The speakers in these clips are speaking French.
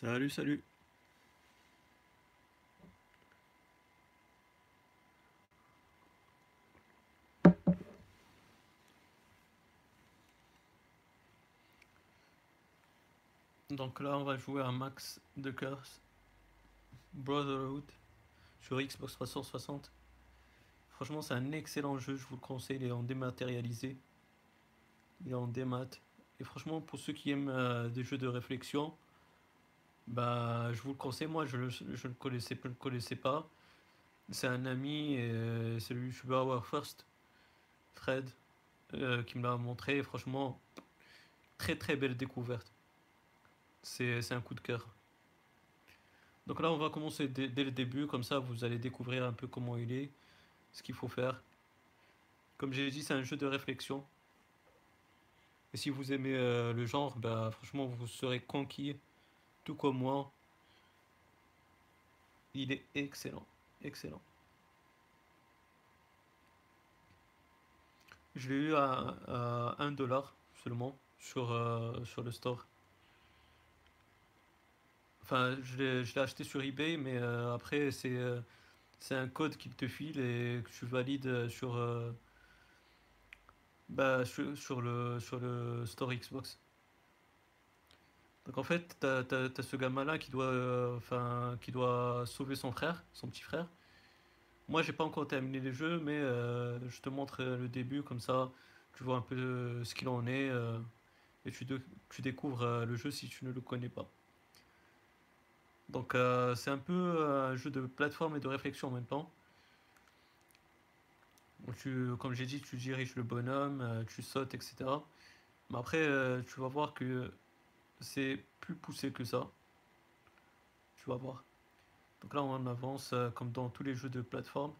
Salut, salut. Donc là, on va jouer à Max de Curse Brotherhood sur Xbox 360. Franchement, c'est un excellent jeu, je vous le conseille. Il est en dématérialisé. Il est en démat. Et franchement, pour ceux qui aiment euh, des jeux de réflexion, bah, je vous le conseille. Moi, je, le- je ne connaissais, je le connaissais pas. C'est un ami, euh, c'est le youtubeur Our First, Fred, euh, qui me l'a montré. Franchement, très très belle découverte. C'est c'est un coup de cœur. Donc là, on va commencer dès, dès le début, comme ça vous allez découvrir un peu comment il est, ce qu'il faut faire. Comme j'ai dit, c'est un jeu de réflexion. Et si vous aimez euh, le genre, bah franchement, vous serez conquis, tout comme moi. Il est excellent, excellent. Je l'ai eu à, à 1 dollar seulement sur, euh, sur le store. Enfin, je l'ai acheté sur eBay, mais euh, après, c'est euh, c'est un code qu'il te file et que tu valides sur, euh, bah, le, sur le store Xbox. Donc en fait, t'as, t'as ce gamin-là qui doit, euh, qui doit sauver son frère, son petit frère. Moi, j'ai pas encore terminé les jeux, mais euh, je te montre euh, le début, comme ça, tu vois un peu euh, ce qu'il en est, et tu, tu découvres le jeu si tu ne le connais pas. Donc c'est un peu un jeu de plateforme et de réflexion en même temps. Tu, comme j'ai dit, tu diriges le bonhomme, tu sautes, etc. Mais après, tu vas voir que c'est plus poussé que ça. Tu vas voir. Donc là, on avance euh, comme dans tous les jeux de plateforme.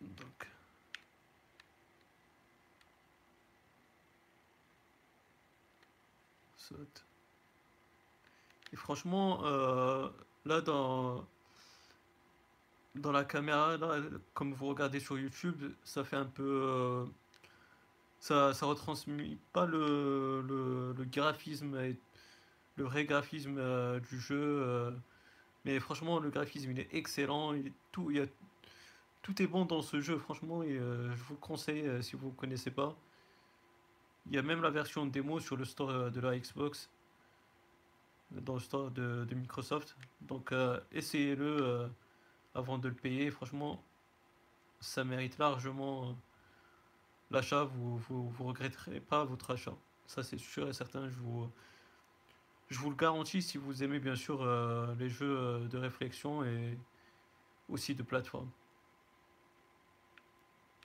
Donc, saute. Et franchement, euh, là, dans, la caméra, comme vous regardez sur YouTube, ça fait un peu... euh, ça, ça retransmet pas le, le, graphisme, le vrai graphisme euh, du jeu. mais franchement, le graphisme, il est excellent. Tout, tout est bon dans ce jeu, franchement. Je vous le conseille si vous ne connaissez pas. Il y a même la version démo sur le store euh, de la Xbox, dans le store de, Microsoft. Donc euh, essayez-le euh, avant de le payer. Franchement, ça mérite largement l'achat. Vous, vous, regretterez pas votre achat. Ça, c'est sûr et certain. Je vous, je vous le garantis si vous aimez bien sûr les jeux de réflexion et aussi de plateforme.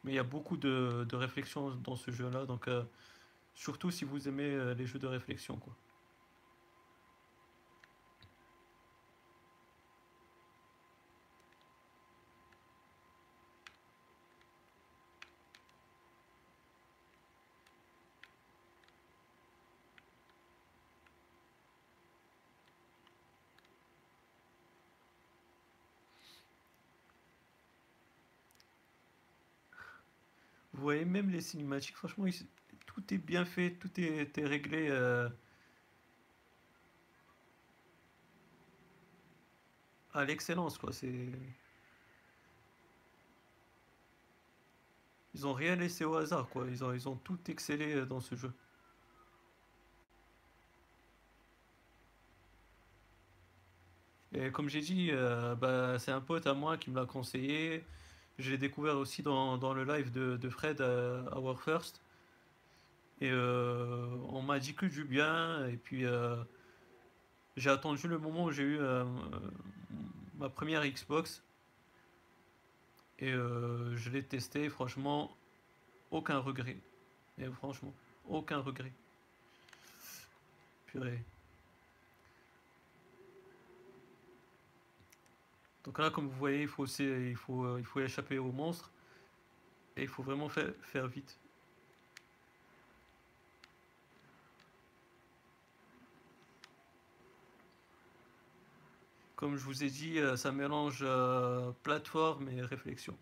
Mais il y a beaucoup de, de réflexion dans ce jeu-là. Donc surtout si vous aimez euh, les jeux de réflexion, quoi. Vous voyez même les cinématiques, franchement, ils- tout est bien fait, tout est, réglé euh, à l'excellence, quoi. C'est, ils ont rien laissé au hasard, quoi. Ils ont, tout excellé euh, dans ce jeu. Et comme j'ai dit, euh, bah, c'est un pote à moi qui me l'a conseillé. Je l'ai découvert aussi dans, le live de, Fred à, à Work First. Et euh, on m'a dit que du bien. Et puis euh, j'ai attendu le moment où j'ai eu euh, ma première Xbox. Et euh, je l'ai testé. Franchement, aucun regret. Et franchement, aucun regret. Purée. Donc là, comme vous voyez, il faut aussi, il faut, euh, il faut échapper au monstre. Et il faut vraiment faire vite. Comme je vous ai dit, euh, ça mélange euh, plateforme et réflexion.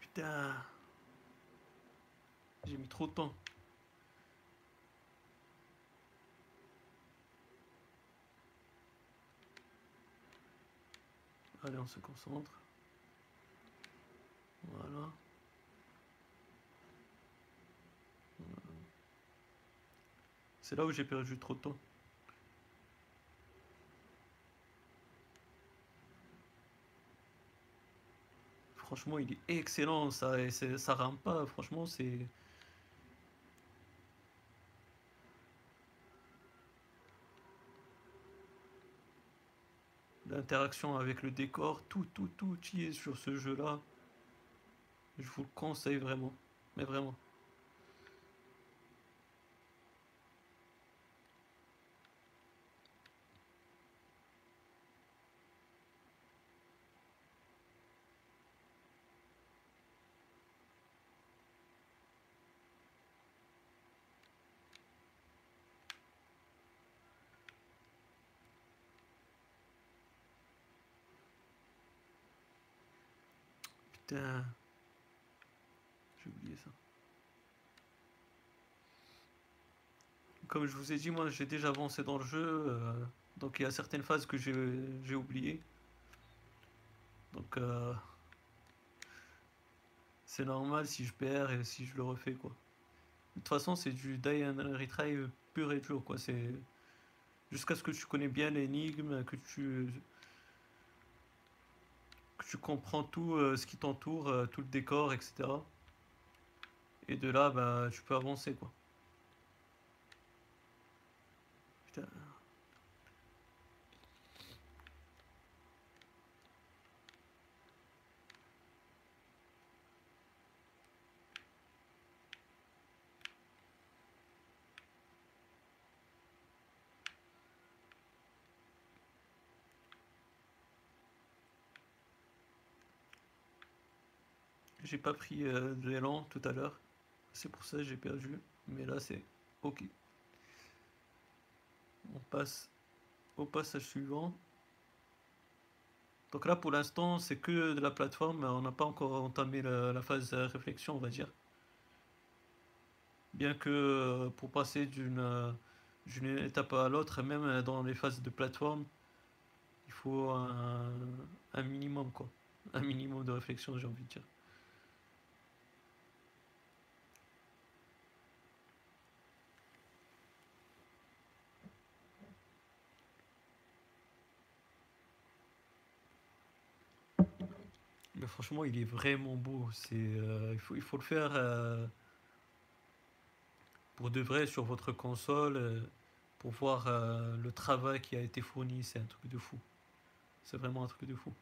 Putain. J'ai mis trop de temps. Allez, on se concentre. Voilà. C'est là où j'ai perdu trop de temps. Franchement, il est excellent, ça, ça rame pas. Franchement, c'est. L'interaction avec le décor, tout, tout, tout y est sur ce jeu-là. Je vous le conseille vraiment, mais vraiment. J'ai oublié ça. Comme je vous ai dit, moi j'ai déjà avancé dans le jeu. Euh, donc il y a certaines phases que j'ai oubliées. Donc euh, c'est normal si je perds et si je le refais quoi. De toute façon c'est du die and retry pur et dur quoi. C'est jusqu'à ce que tu connais bien l'énigme, que tu tu comprends tout euh, ce qui t'entoure, euh, tout le décor, etc. Et de là, bah, tu peux avancer, quoi. J'ai pas pris euh, de l'élan tout à l'heure. C'est pour ça que j'ai perdu. Mais là, c'est ok. On passe au passage suivant. Donc là, pour l'instant, c'est que de la plateforme. On n'a pas encore entamé la, phase réflexion, on va dire. Bien que euh, pour passer d'une d'une étape à l'autre, même dans les phases de plateforme, il faut un, un minimum, quoi. Un minimum de réflexion, j'ai envie de dire. Franchement, il est vraiment beau. C'est, euh, il, faut, le faire euh, pour de vrai sur votre console euh, pour voir le travail qui a été fourni. C'est un truc de fou. C'est vraiment un truc de fou.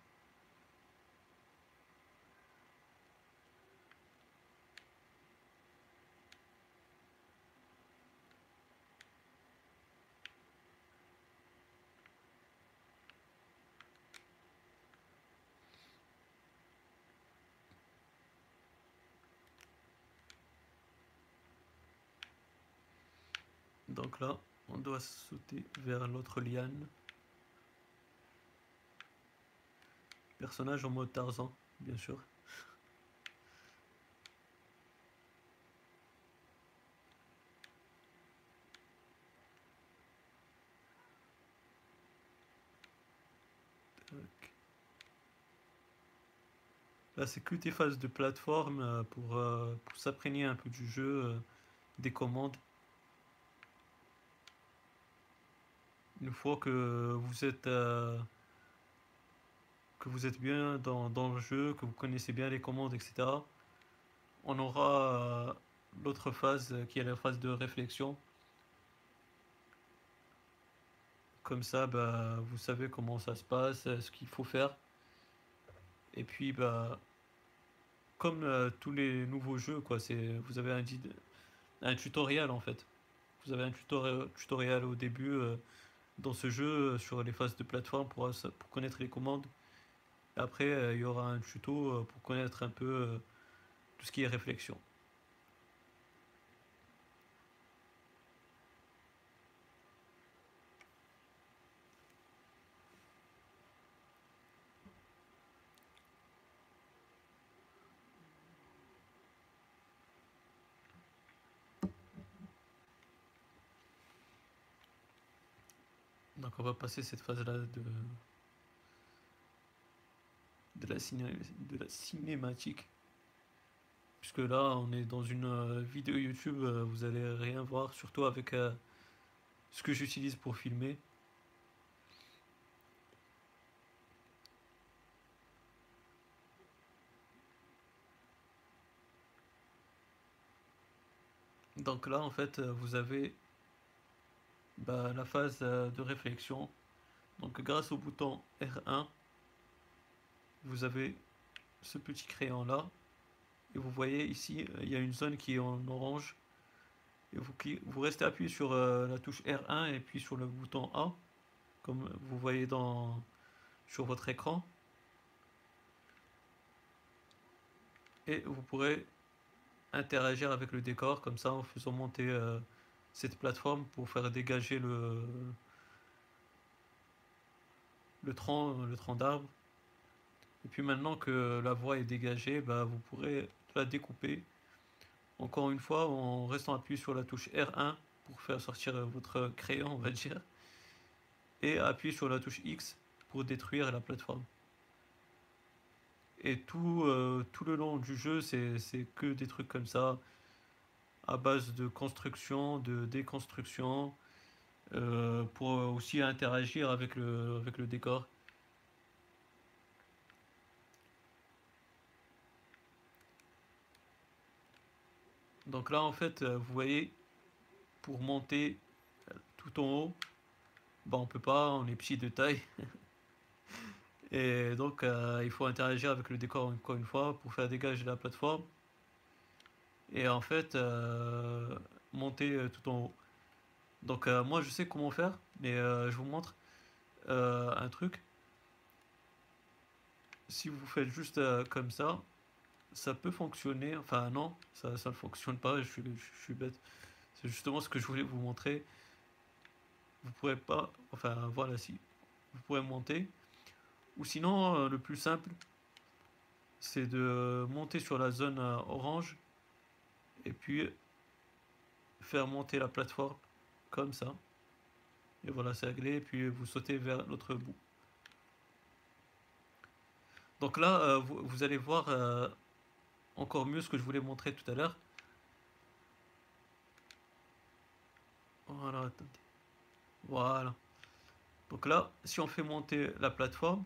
On doit sauter vers l'autre liane. Personnage en mode Tarzan, bien sûr. Là, c'est que des phases de plateforme euh, pour, euh, pour un peu du jeu, euh, des commandes. Une fois que vous êtes euh, bien dans, le jeu, que vous connaissez bien les commandes, etc., on aura euh, l'autre phase qui est la phase de réflexion. Comme ça, bah, vous savez comment ça se passe, ce qu'il faut faire. Et puis, bah, comme euh, tous les nouveaux jeux, quoi, c'est, vous avez un, un tutoriel en fait. Vous avez un tutoriel au début dans ce jeu sur les phases de plateforme pour, pour connaître les commandes. après, il y aura un tuto pour connaître un peu tout ce qui est réflexion. Passer cette phase-là de, de, la de la cinématique. Puisque là, on est dans une euh, vidéo YouTube, euh, vous allez rien voir, surtout avec euh, ce que j'utilise pour filmer. Donc là, en fait, vous avez bah, la phase euh, de réflexion. Donc grâce au bouton R1, vous avez ce petit crayon là. Et vous voyez ici, euh, il y a une zone qui est en orange. Et vous, vous restez appuyé sur euh, la touche R1 et puis sur le bouton A, comme vous voyez dans, sur votre écran. Et vous pourrez interagir avec le décor comme ça en faisant monter cette plateforme pour faire dégager le, le tronc, le tronc d'arbre. Et puis maintenant que la voie est dégagée, bah, vous pourrez la découper. Encore une fois, en restant appuyé sur la touche R1 pour faire sortir votre crayon, on va dire. Et appuyer sur la touche X pour détruire la plateforme. Et tout, euh, tout le long du jeu, c'est que des trucs comme ça base de construction, de déconstruction, euh, pour aussi interagir avec le, décor. Donc là, en fait, euh, vous voyez, pour monter tout en haut, bon, on peut pas, on est petit de taille. Et donc, euh, il faut interagir avec le décor encore une fois pour faire dégager la plateforme et en fait euh, monter euh, tout en haut. Donc euh, moi je sais comment faire, mais je vous montre un truc. Si vous faites juste comme ça, ça peut fonctionner. Enfin non, ça, ne fonctionne pas, je suis, je suis bête. C'est justement ce que je voulais vous montrer. Vous pourrez pas, enfin voilà si, vous pourrez monter. Ou sinon, le plus simple, c'est de monter sur la zone orange et puis faire monter la plateforme comme ça. Et voilà, c'est réglé. Et puis vous sautez vers l'autre bout. Donc là, euh, vous, allez voir euh, encore mieux ce que je voulais montrer tout à l'heure. Voilà, attendez. Voilà. Donc là, si on fait monter la plateforme,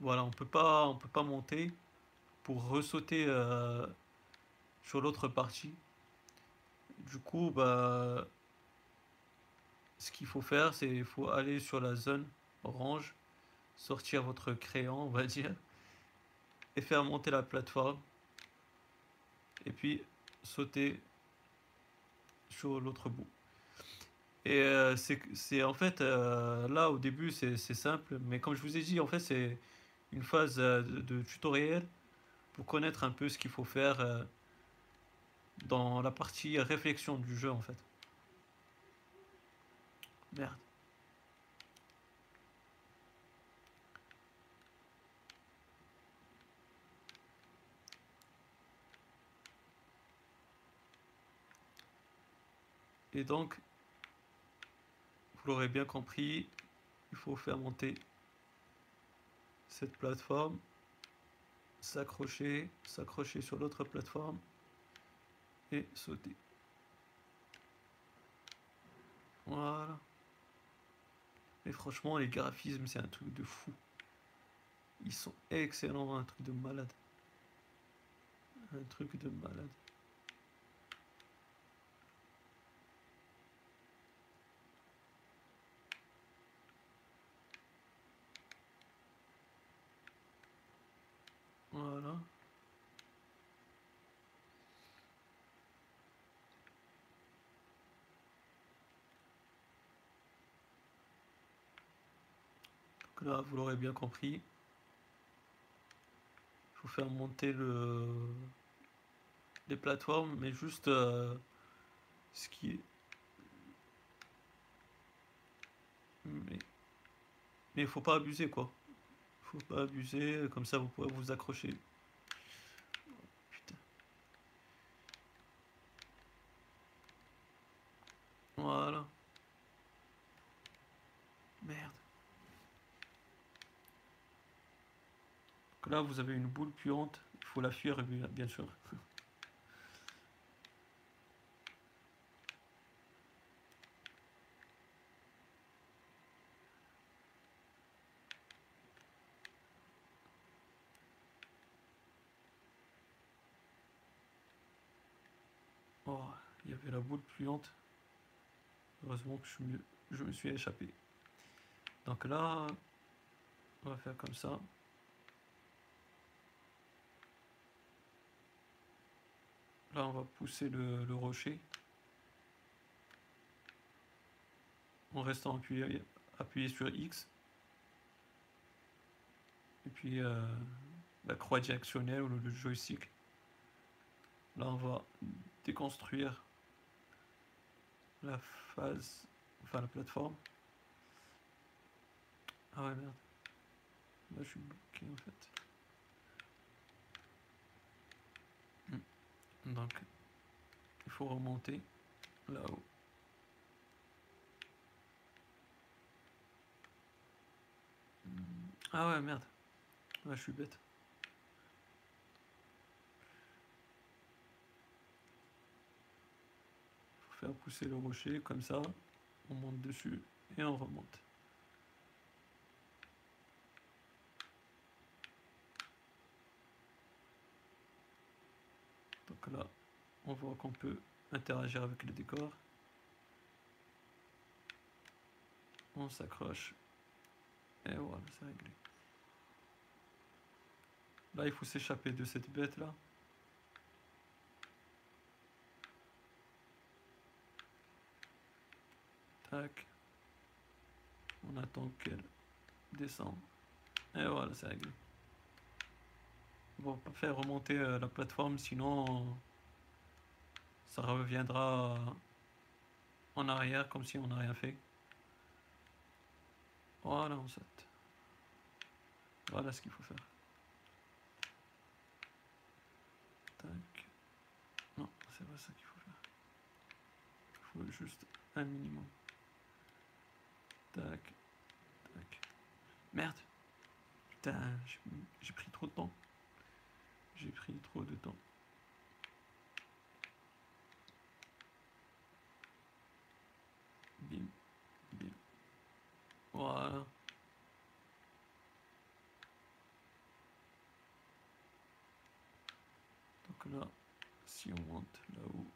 voilà, on peut pas, on peut pas monter pour ressauter euh, sur l'autre partie. Du coup, bah, ce qu'il faut faire, c'est il faut aller sur la zone orange, sortir votre crayon, on va dire, et faire monter la plateforme. Et puis sauter sur l'autre bout. Et euh, c'est en fait, euh, là au début c'est simple, mais comme je vous ai dit, en fait c'est une phase euh, de, de, tutoriel pour connaître un peu ce qu'il faut faire dans la partie réflexion du jeu en fait. Merde. Et donc, vous l'aurez bien compris, il faut faire monter cette plateforme, s'accrocher, s'accrocher sur l'autre plateforme et sauter. Voilà. Mais franchement, les graphismes, c'est un truc de fou. Ils sont excellents, un truc de malade. Un truc de malade. Voilà. Là, vous l'aurez bien compris. Il faut faire monter le... les plateformes, mais juste euh, ce qui est... Mais mais il faut pas abuser quoi. Faut pas abuser, comme ça vous pourrez vous accrocher. Putain. Voilà. Merde. Là, vous avez une boule puante. Il faut la fuir, bien sûr. Oh, il y avait la boule puante. Heureusement que je, je me suis échappé. Donc là, on va faire comme ça. On va pousser le, rocher en restant appuyé, appuyé sur X. Et puis euh, la croix directionnelle ou le joystick. Là, on va déconstruire la phase, enfin la plateforme. Ah ouais, merde. Là, je suis bloqué en fait. Donc, il faut remonter là-haut. Ah ouais, merde. Ouais, je suis bête. Faut faire pousser le rocher comme ça. On monte dessus et on remonte. Là, on voit qu'on peut interagir avec le décor. On s'accroche. Et voilà, c'est réglé. Là, il faut s'échapper de cette bête là. Tac. On attend qu'elle descende. Et voilà, c'est réglé. On va pas faire remonter euh, la plateforme, sinon ça reviendra en arrière comme si on n'a rien fait. Voilà, on saute. Voilà ce qu'il faut faire. Tac. Non, c'est pas ça qu'il faut faire. Il faut juste un minimum. Tac. Tac. Merde. Putain, j'ai pris trop de temps. J'ai pris trop de temps. Bim. Bim. Voilà. Donc là, si on monte là-haut,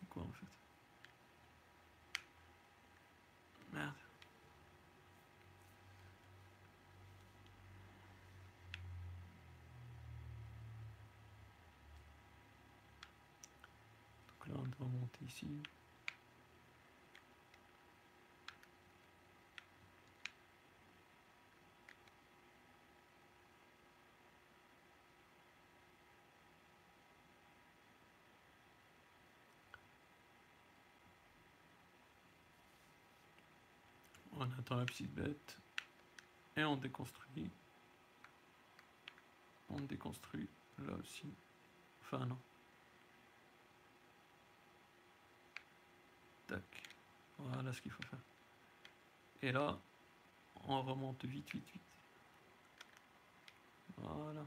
c'est quoi en fait Merde. Donc là, on doit monter ici. On attend la petite bête. Et on déconstruit. On déconstruit là aussi. Enfin non. Tac. Voilà ce qu'il faut faire. Et là, on remonte vite, vite, vite. Voilà.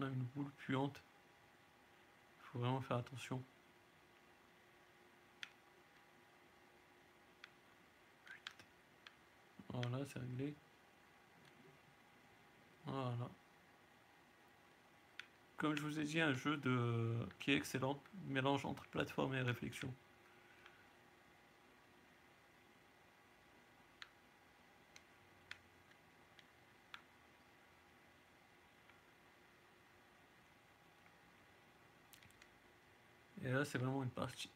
on a une boule puante. Il faut vraiment faire attention. Voilà, c'est réglé. Voilà. Comme je vous ai dit, un jeu de... qui est excellent, mélange entre plateforme et réflexion. Et là, c'est vraiment une partie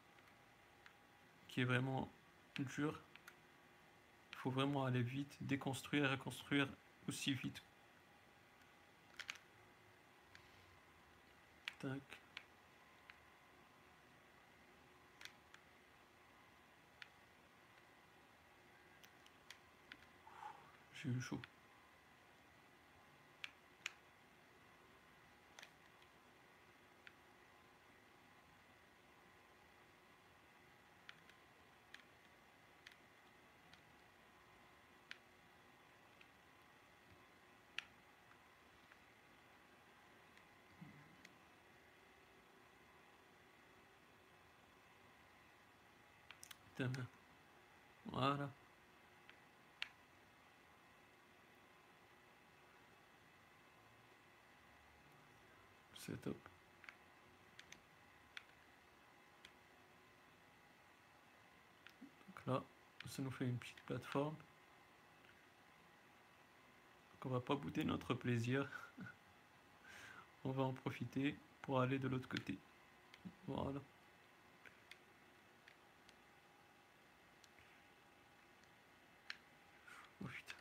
qui est vraiment dure. Il faut vraiment aller vite, déconstruire et reconstruire aussi vite. Tac. J'ai eu chaud. Voilà. C'est top. Donc là, ça nous fait une petite plateforme. Donc on va pas bouder notre plaisir. on va en profiter pour aller de l'autre côté. Voilà. Oh putain.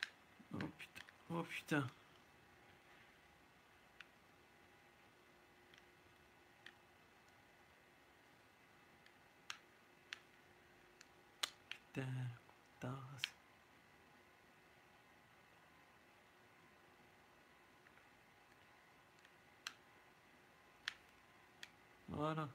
Oh putain. Oh putain. Putain. Voilà.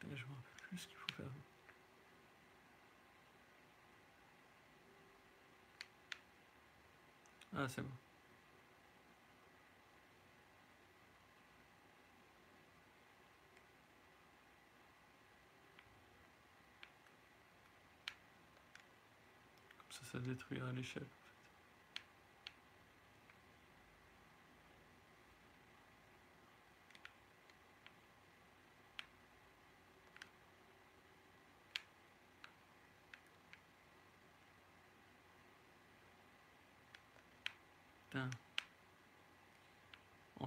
Putain, Je me rappelle plus ce qu'il faut faire. Ah, c'est bon. Comme ça, ça détruira l'échelle.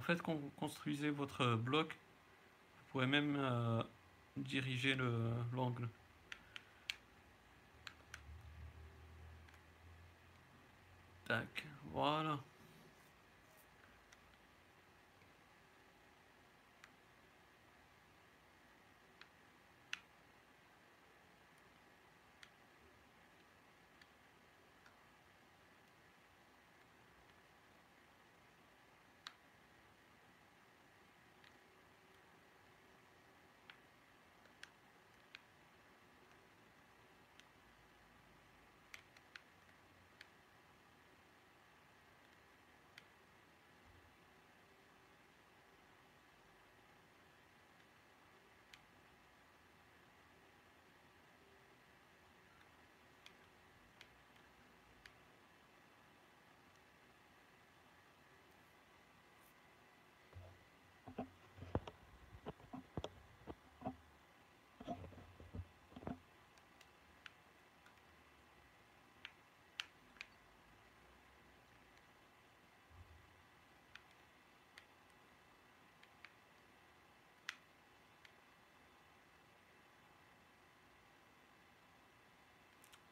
Fait, quand vous construisez votre bloc, vous pourrez même euh, diriger le- l'angle. Tac, voilà.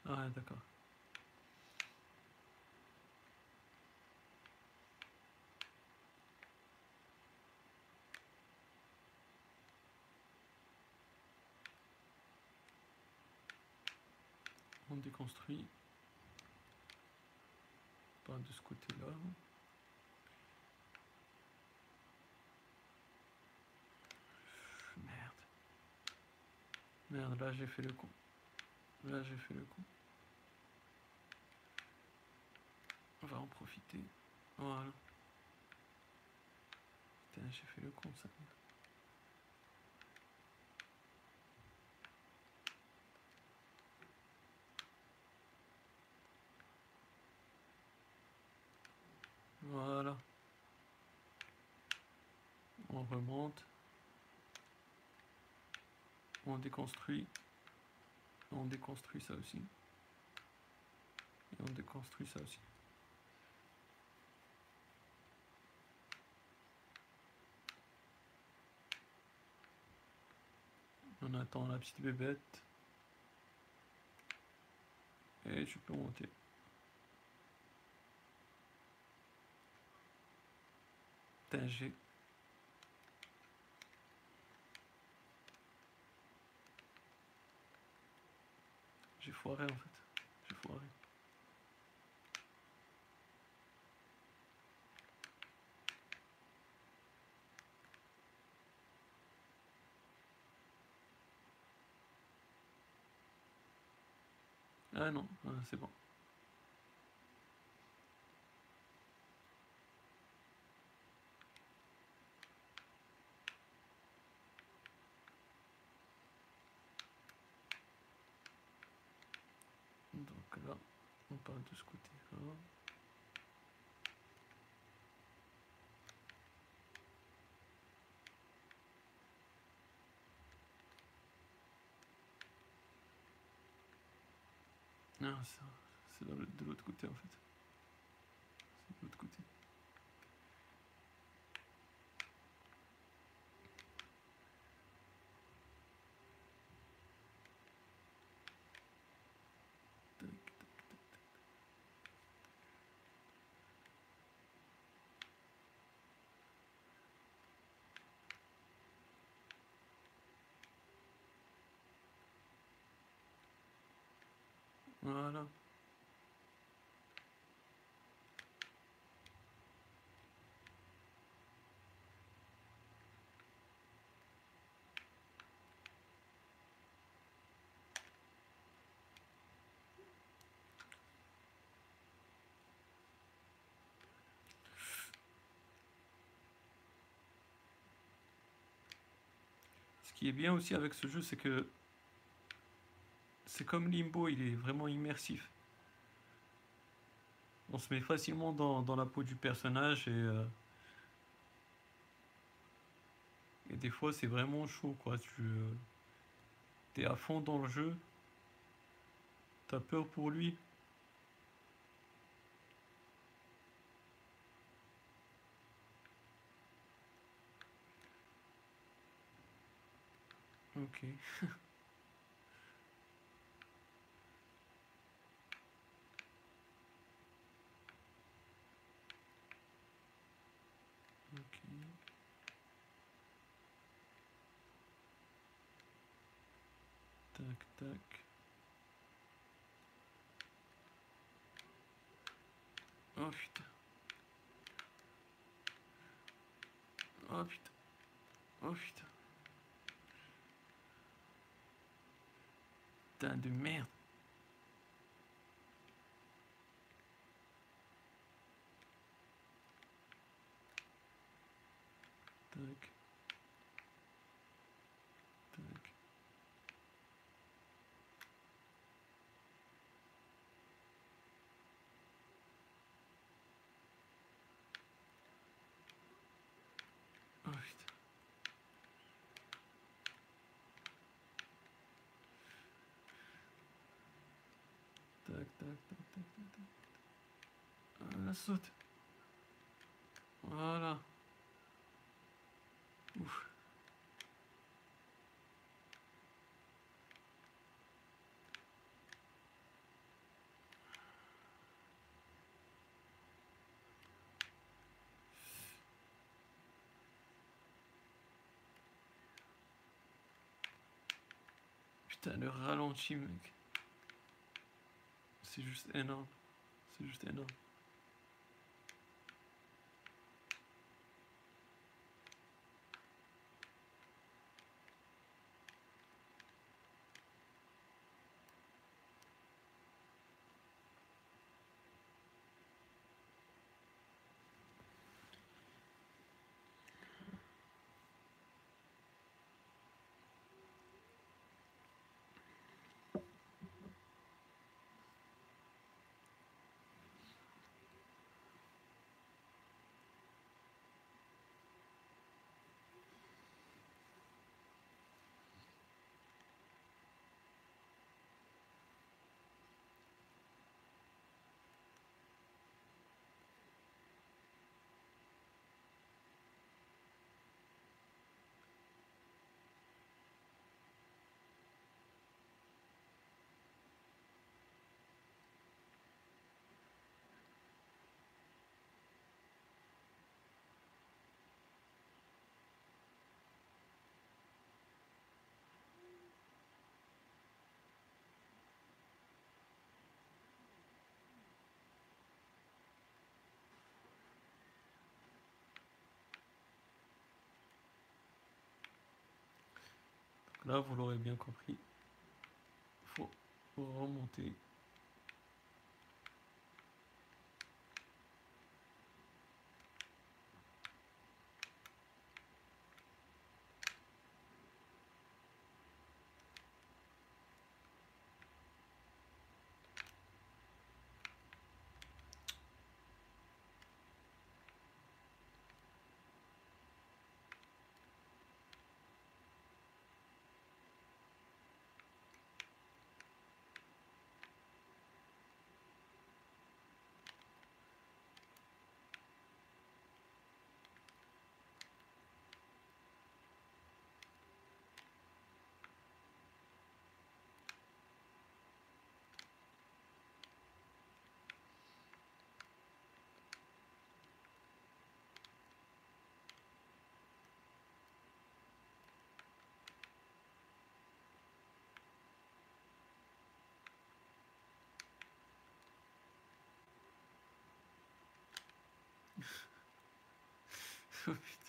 Ah, d'accord. On déconstruit. Pas de ce côté-là. Merde. Merde, là j'ai fait le con. Là j'ai fait le coup. On va en profiter. Voilà. Putain, j'ai fait le con ça. Voilà. On remonte. On déconstruit. On déconstruit ça aussi. Et on déconstruit ça aussi. On attend la petite bébête. Et tu peux monter. j'ai... J'ai foiré en fait. J'ai foiré. Ah non, c'est bon. Donc là, on parle de ce côté-là. Non, c'est de l'autre côté en fait. C'est de l'autre côté. Qui est bien aussi avec ce jeu, c'est que c'est comme Limbo, il est vraiment immersif. On se met facilement dans, la peau du personnage et, euh, et des fois c'est vraiment chaud quoi. Tu euh, es à fond dans le jeu, t'as peur pour lui. Ok. Ok. Tac, tac. Oh putain. Oh putain. Oh putain. Putain de merde. Oh putain. Tac, tac, tac, tac, tac, la saute. Voilà. Ouf. Putain, le ralenti, mec. C'est juste énorme. C'est juste énorme. Là, vous l'aurez bien compris, il faut remonter. 감사합니다.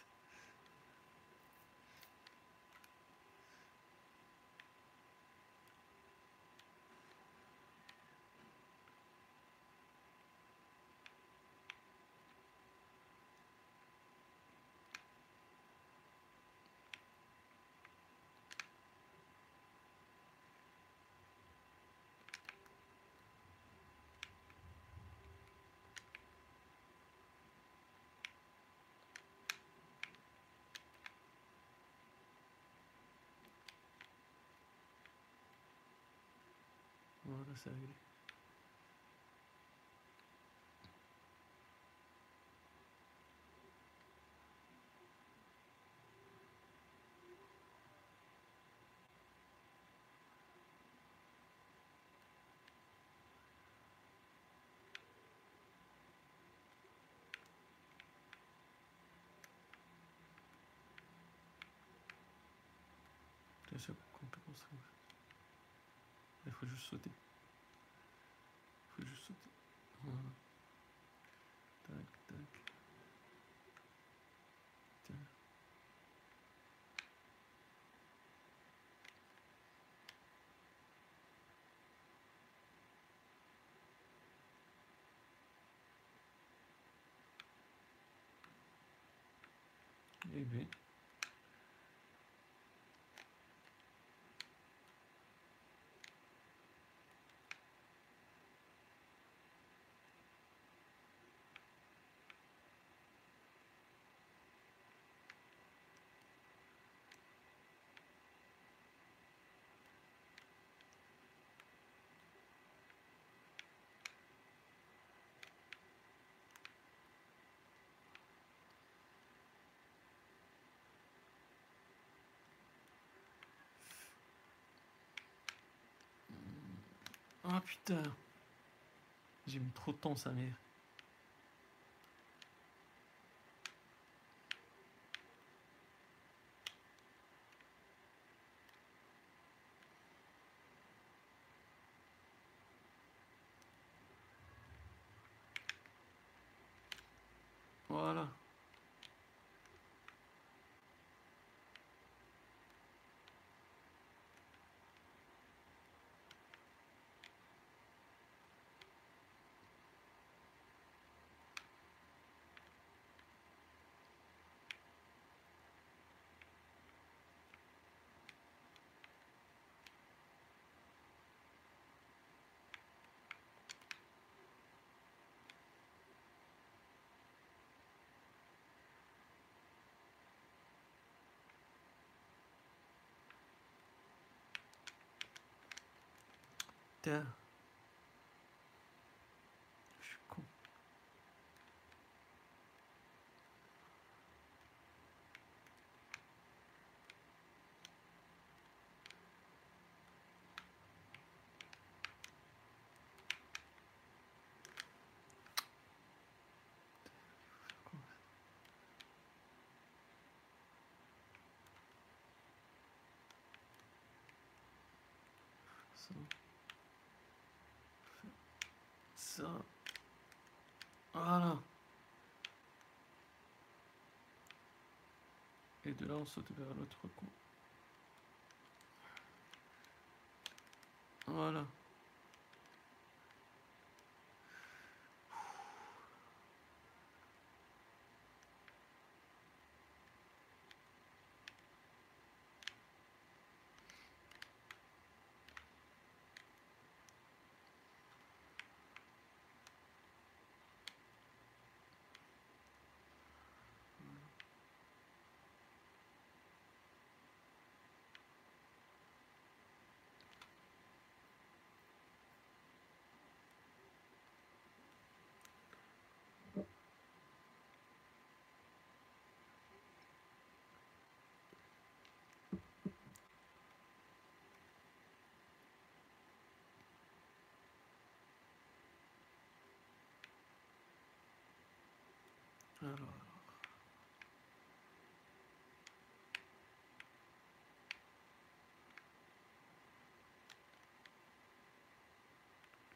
Voilà, c'est réglé. Putain, c'est complètement ça. Il sauter. Voilà. Tac, tac. Tiens. Eh bien. Ah putain. J'ai mis trop de temps, sa mère. Putain. Je suis con. Voilà. Et de là, on saute vers l'autre coin. Voilà.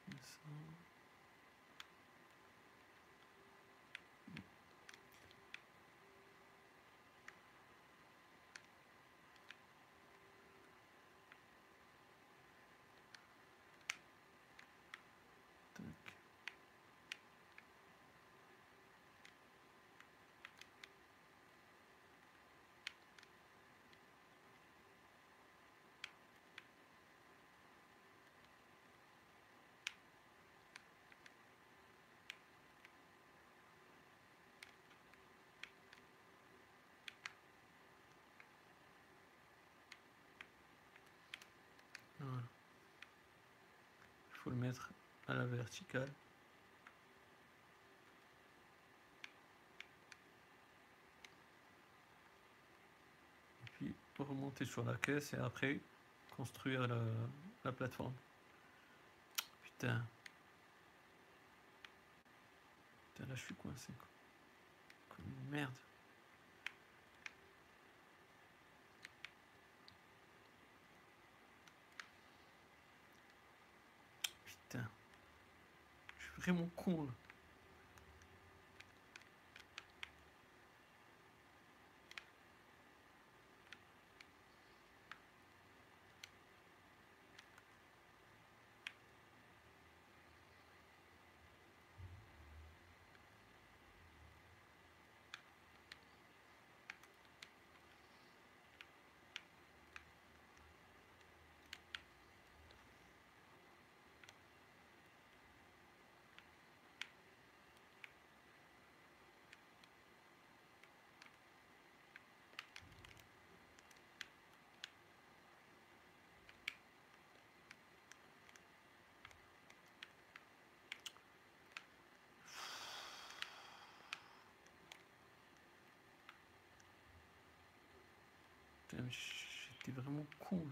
Atenção. Le mettre à la verticale. Et puis remonter sur la caisse et après construire la, la plateforme. Putain. Là je suis coincé. Quoi. Comme merde. Je suis vraiment con là. J'étais vraiment con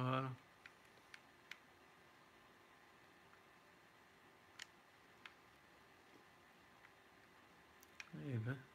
Claro. Aí, velho.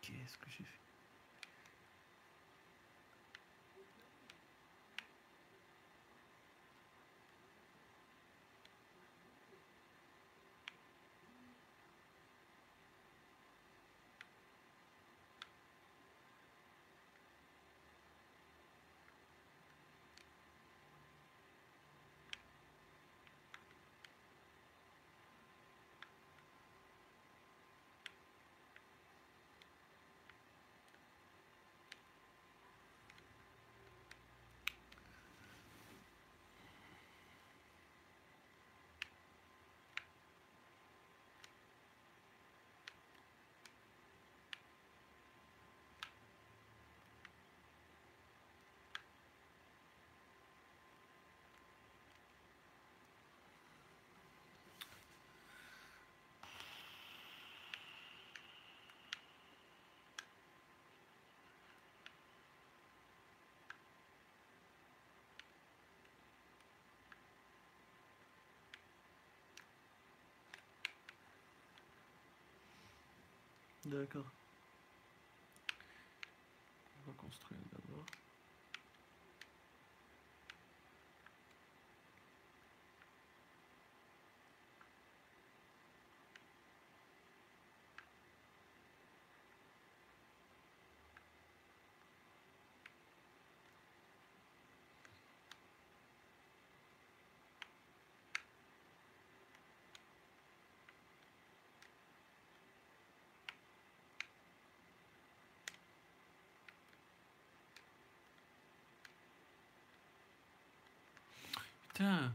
Qu'est-ce que j'ai fait? D'accord. On va construire d'abord. Putain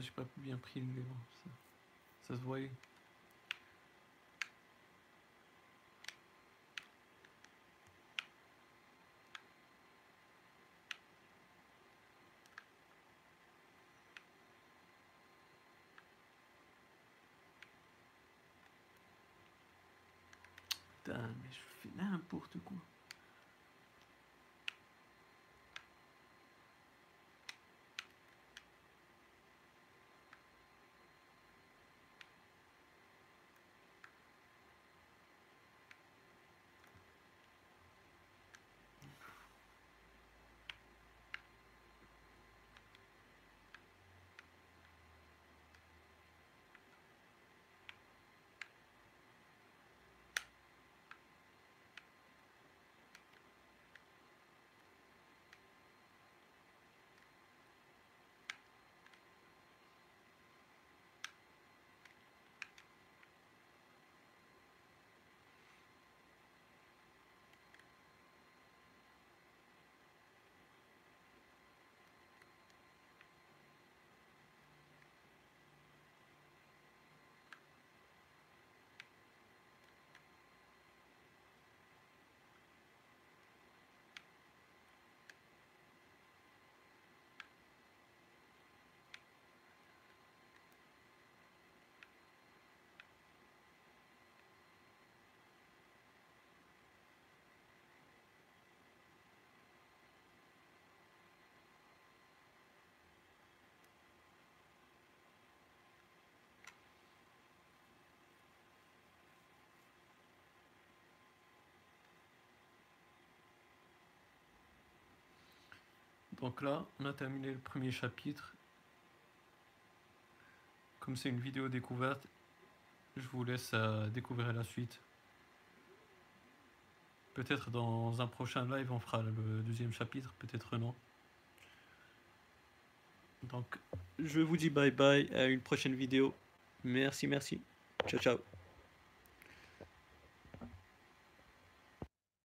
j'ai pas bien pris le vélo. Ça, ça se voyait. Donc là, on a terminé le premier chapitre. Comme c'est une vidéo découverte, je vous laisse découvrir la suite. Peut-être dans un prochain live, on fera le deuxième chapitre, peut-être non. Donc, je vous dis bye bye à une prochaine vidéo. Merci, merci. Ciao, ciao.